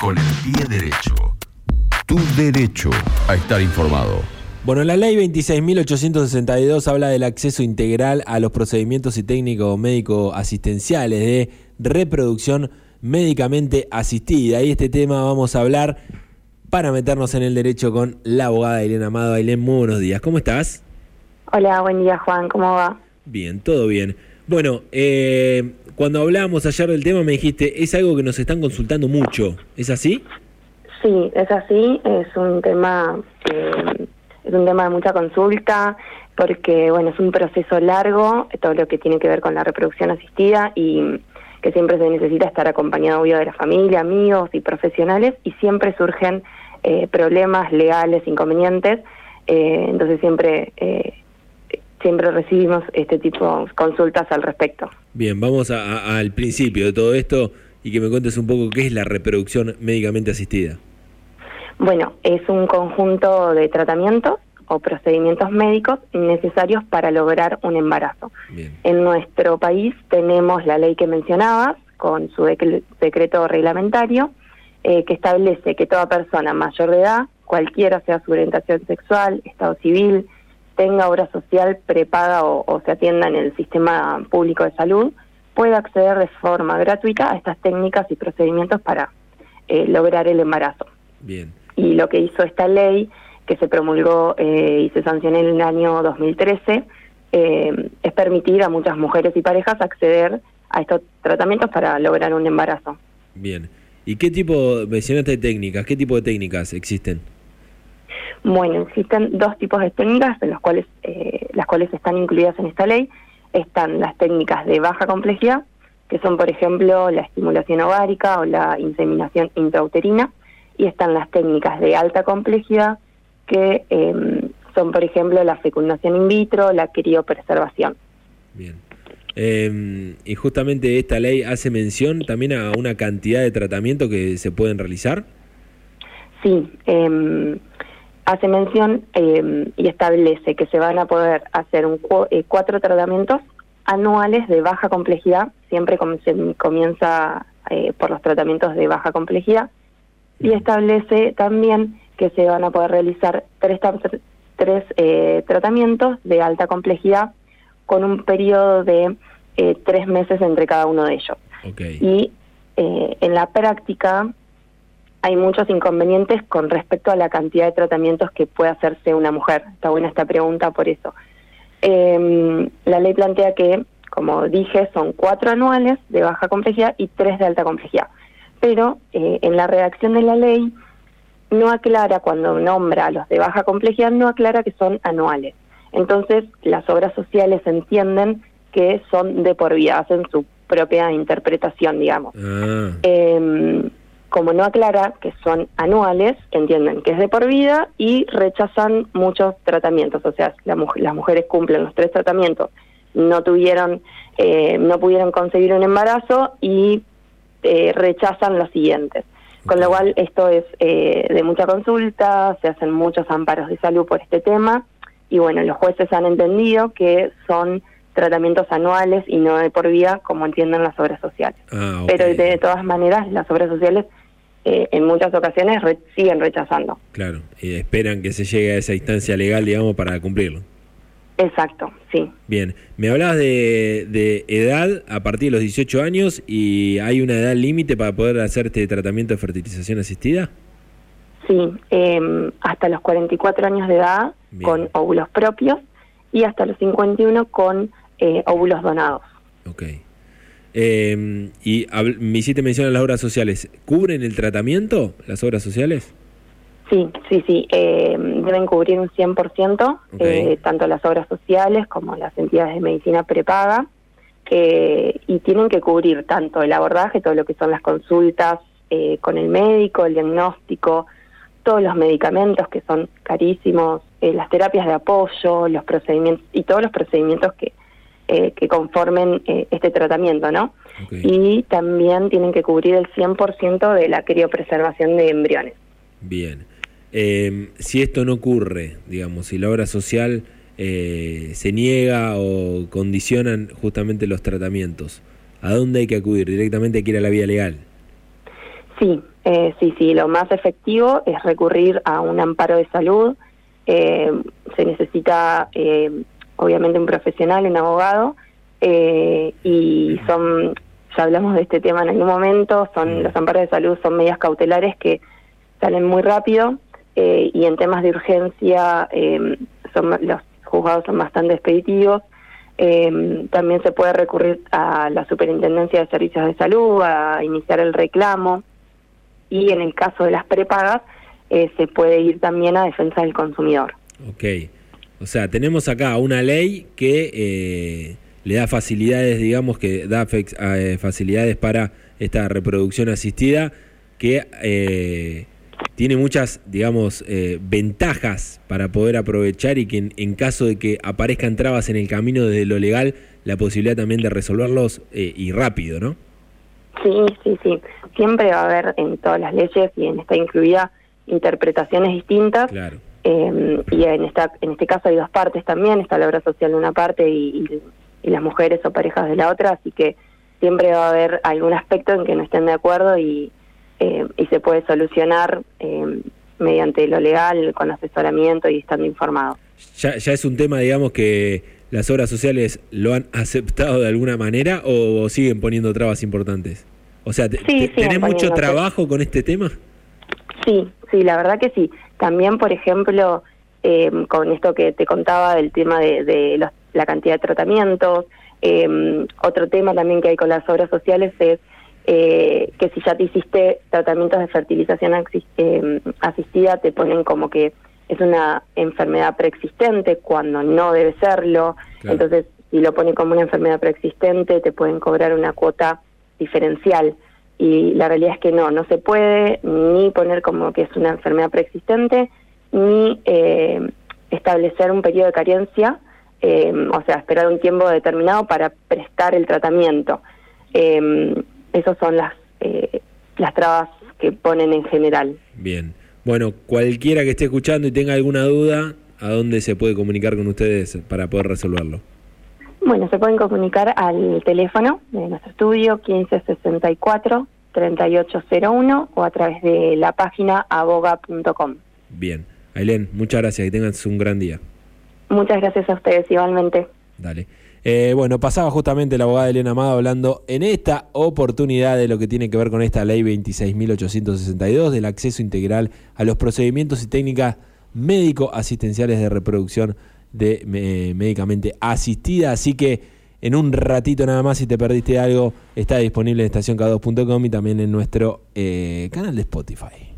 con el pie derecho. Tu derecho a estar informado. Bueno, la ley 26.862 habla del acceso integral a los procedimientos y técnicos médico-asistenciales de reproducción médicamente asistida. Y este tema vamos a hablar para meternos en el derecho con la abogada Elena Amado. Ailén, muy buenos días. ¿Cómo estás? Hola, buen día Juan, ¿cómo va? Bien, todo bien. Bueno, eh, cuando hablábamos ayer del tema me dijiste, es algo que nos están consultando mucho, ¿es así? Sí, es así, es un tema, eh, es un tema de mucha consulta, porque bueno, es un proceso largo, todo lo que tiene que ver con la reproducción asistida y que siempre se necesita estar acompañado obvio de la familia, amigos y profesionales y siempre surgen eh, problemas legales, inconvenientes, eh, entonces siempre eh, siempre recibimos este tipo de consultas al respecto. Bien, vamos al principio de todo esto y que me cuentes un poco qué es la reproducción médicamente asistida. Bueno, es un conjunto de tratamientos o procedimientos médicos necesarios para lograr un embarazo. En nuestro país tenemos la ley que mencionabas, con su decreto reglamentario, eh, que establece que toda persona mayor de edad, cualquiera sea su orientación sexual, estado civil, tenga obra social prepaga o, se atienda en el sistema público de salud, puede acceder de forma gratuita a estas técnicas y procedimientos para eh, lograr el embarazo. Bien. Y lo que hizo esta ley, que se promulgó eh, y se sancionó en el año 2013, eh, es permitir a muchas mujeres y parejas acceder a estos tratamientos para lograr un embarazo. Bien. ¿Y qué tipo, mencionaste técnicas, qué tipo de técnicas existen? Bueno, existen dos tipos de técnicas en las cuales, eh, las cuales están incluidas en esta ley. Están las técnicas de baja complejidad, que son, por ejemplo, la estimulación ovárica o la inseminación intrauterina, y están las técnicas de alta complejidad, que em, son, por ejemplo, la fecundación in vitro, la criopreservación. Bien. Em, y justamente esta ley hace mención también a una cantidad de tratamientos que se pueden realizar. Sí, eh, hace mención eh, y establece que se van a poder hacer un, eh, cuatro tratamientos anuales de baja complejidad, siempre se comienza eh, por los tratamientos de baja complejidad, y establece también que se van a poder realizar tres, tres tratamientos de alta complejidad con un periodo de tres meses entre cada uno de ellos. Y en la práctica hay muchos inconvenientes con respecto a la cantidad de tratamientos que puede hacerse una mujer. Está buena esta pregunta por eso. Eh, la ley plantea que, como dije, son cuatro anuales de baja complejidad y tres de alta complejidad. Pero eh, en la redacción de la ley no aclara, cuando nombra a los de baja complejidad, no aclara que son anuales. Entonces, las obras sociales entienden que son de por vida, hacen su propia interpretación, digamos. Ah. Eh, como no aclara que son anuales, entienden que es de por vida y rechazan muchos tratamientos. O sea, las mujeres cumplen los tres tratamientos, no tuvieron, eh, no pudieron conseguir un embarazo y eh, rechazan los siguientes. Con lo cual, esto es eh, de mucha consulta, se hacen muchos amparos de salud por este tema y bueno, los jueces han entendido que son tratamientos anuales y no de por vida como entienden las obras sociales. Ah, Pero de todas maneras, las obras sociales eh, en muchas ocasiones siguen rechazando. Claro, y esperan que se llegue a esa instancia legal, digamos, para cumplirlo. Exacto, sí. Bien, me hablabas de, edad a partir de los 18 años y hay una edad límite para poder hacer este tratamiento de fertilización asistida. Sí, eh, hasta los 44 años de edad con óvulos propios y hasta los 51 con eh, óvulos donados. Ok. Eh, y me hiciste mención a las obras sociales. ¿Cubren el tratamiento las obras sociales? Sí, sí, sí. Eh, deben cubrir un 100%, eh, tanto las obras sociales como las entidades de medicina prepaga. Eh, y tienen que cubrir tanto el abordaje, todo lo que son las consultas eh, con el médico, el diagnóstico, todos los medicamentos que son carísimos, eh, las terapias de apoyo, los procedimientos y todos los procedimientos que, eh, que conformen eh, este tratamiento, ¿no? Y también tienen que cubrir el 100% de la criopreservación de embriones. Bien. Eh, si esto no ocurre, digamos, si la obra social se niega o condicionan justamente los tratamientos, ¿a dónde hay que acudir? ¿Directamente hay que ir a la vía legal? Sí, Eh, sí, sí, lo más efectivo es recurrir a un amparo de salud. Eh, se necesita, eh, obviamente, un profesional, un abogado, eh, y son, ya hablamos de este tema en algún momento, son los amparos de salud son medidas cautelares que salen muy rápido eh, y en temas de urgencia eh, son, los juzgados son bastante expeditivos. Eh, también se puede recurrir a la Superintendencia de Servicios de Salud a iniciar el reclamo y en el caso de las prepagas eh, se puede ir también a defensa del consumidor. Ok. O sea, tenemos acá una ley que eh, le da facilidades, digamos, que da fex- eh, facilidades para esta reproducción asistida, que eh, tiene muchas, digamos, eh, ventajas para poder aprovechar y que en, en caso de que aparezcan trabas en el camino desde lo legal, la posibilidad también de resolverlos eh, y rápido, ¿no? Sí, sí, sí. Siempre va a haber en todas las leyes y en esta incluida interpretaciones distintas. Claro. Eh, y en esta en este caso hay dos partes también, está la obra social de una parte y, y- y las mujeres o parejas de la otra, así que siempre va a haber algún aspecto en que no estén de acuerdo y, eh, y se puede solucionar eh, mediante lo legal, con asesoramiento y estando informado. ¿Ya, ¿Ya es un tema, digamos, que las obras sociales lo han aceptado de alguna manera o, siguen poniendo trabas importantes? O sea, Sí, ¿tenés mucho trabajo con este tema? Sí, sí, la verdad que sí. También, por ejemplo, eh, con esto que te contaba del tema de, de los- la cantidad de tratamientos, eh, otro tema también que hay con las obras sociales es eh, que si ya te hiciste tratamientos de fertilización eh, asistida, te ponen como que es una enfermedad preexistente cuando no debe serlo. Claro. Entonces, si lo pone como una enfermedad preexistente, te pueden cobrar una cuota diferencial. Y la realidad es que no, no se puede ni poner como que es una enfermedad preexistente, ni eh, establecer un periodo de carencia, eh, o sea, esperar un tiempo determinado para prestar el tratamiento. Eh, esas son las, eh, las trabas que ponen en general. Bien. Bueno, cualquiera que esté escuchando y tenga alguna duda, ¿a dónde se puede comunicar con ustedes para poder resolverlo? Bueno, se pueden comunicar al teléfono de nuestro estudio 1564-3801 o a través de la página aboga.com. Bien. Ailén, muchas gracias. Que tengas un gran día. Muchas gracias a ustedes igualmente. Dale. Eh, bueno, pasaba justamente la abogada Elena Amado hablando en esta oportunidad de lo que tiene que ver con esta ley 26.862 del acceso integral a los procedimientos y técnicas médico-asistenciales de reproducción de médicamente asistida. Así que en un ratito nada más, si te perdiste algo, está disponible en estacionk2.com y también en nuestro eh, canal de Spotify.